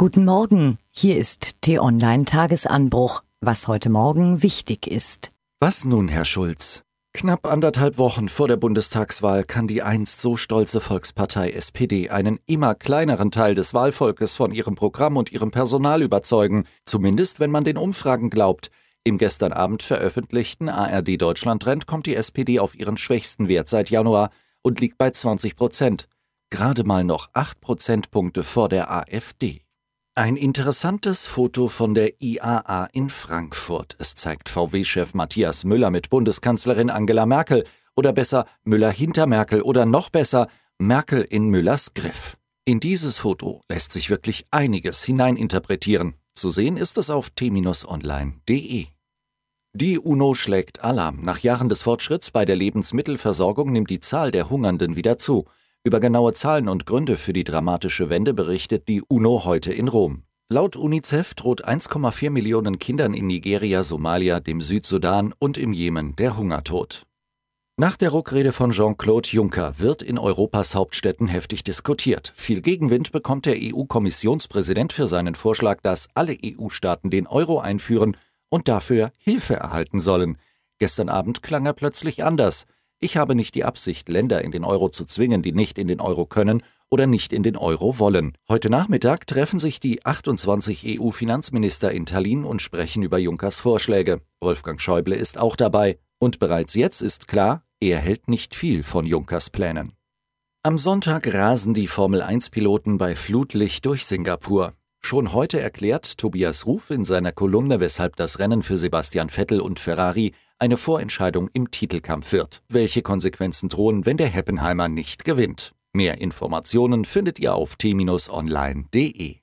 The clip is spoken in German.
Guten Morgen, hier ist T-Online Tagesanbruch, was heute Morgen wichtig ist. Was nun, Herr Schulz? Knapp anderthalb Wochen vor der Bundestagswahl kann die einst so stolze Volkspartei SPD einen immer kleineren Teil des Wahlvolkes von ihrem Programm und ihrem Personal überzeugen, zumindest wenn man den Umfragen glaubt. Im gestern Abend veröffentlichten ARD Deutschland Trend kommt die SPD auf ihren schwächsten Wert seit Januar und liegt bei 20 Prozent. Gerade mal noch acht Prozentpunkte vor der AfD. Ein interessantes Foto von der IAA in Frankfurt. Es zeigt VW-Chef Matthias Müller mit Bundeskanzlerin Angela Merkel oder besser Müller hinter Merkel oder noch besser Merkel in Müllers Griff. In dieses Foto lässt sich wirklich einiges hineininterpretieren. Zu sehen ist es auf t-online.de. Die UNO schlägt Alarm. Nach Jahren des Fortschritts bei der Lebensmittelversorgung nimmt die Zahl der Hungernden wieder zu. Über genaue Zahlen und Gründe für die dramatische Wende berichtet die UNO heute in Rom. Laut UNICEF droht 1,4 Millionen Kindern in Nigeria, Somalia, dem Südsudan und im Jemen der Hungertod. Nach der Ruckrede von Jean-Claude Juncker wird in Europas Hauptstädten heftig diskutiert. Viel Gegenwind bekommt der EU-Kommissionspräsident für seinen Vorschlag, dass alle EU-Staaten den Euro einführen und dafür Hilfe erhalten sollen. Gestern Abend klang er plötzlich anders. Ich habe nicht die Absicht, Länder in den Euro zu zwingen, die nicht in den Euro können oder nicht in den Euro wollen. Heute Nachmittag treffen sich die 28 EU-Finanzminister in Tallinn und sprechen über Junkers Vorschläge. Wolfgang Schäuble ist auch dabei. Und bereits jetzt ist klar, er hält nicht viel von Junkers Plänen. Am Sonntag rasen die Formel-1-Piloten bei Flutlicht durch Singapur. Schon heute erklärt Tobias Ruf in seiner Kolumne, weshalb das Rennen für Sebastian Vettel und Ferrari eine Vorentscheidung im Titelkampf wird. Welche Konsequenzen drohen, wenn der Heppenheimer nicht gewinnt? Mehr Informationen findet ihr auf t-online.de.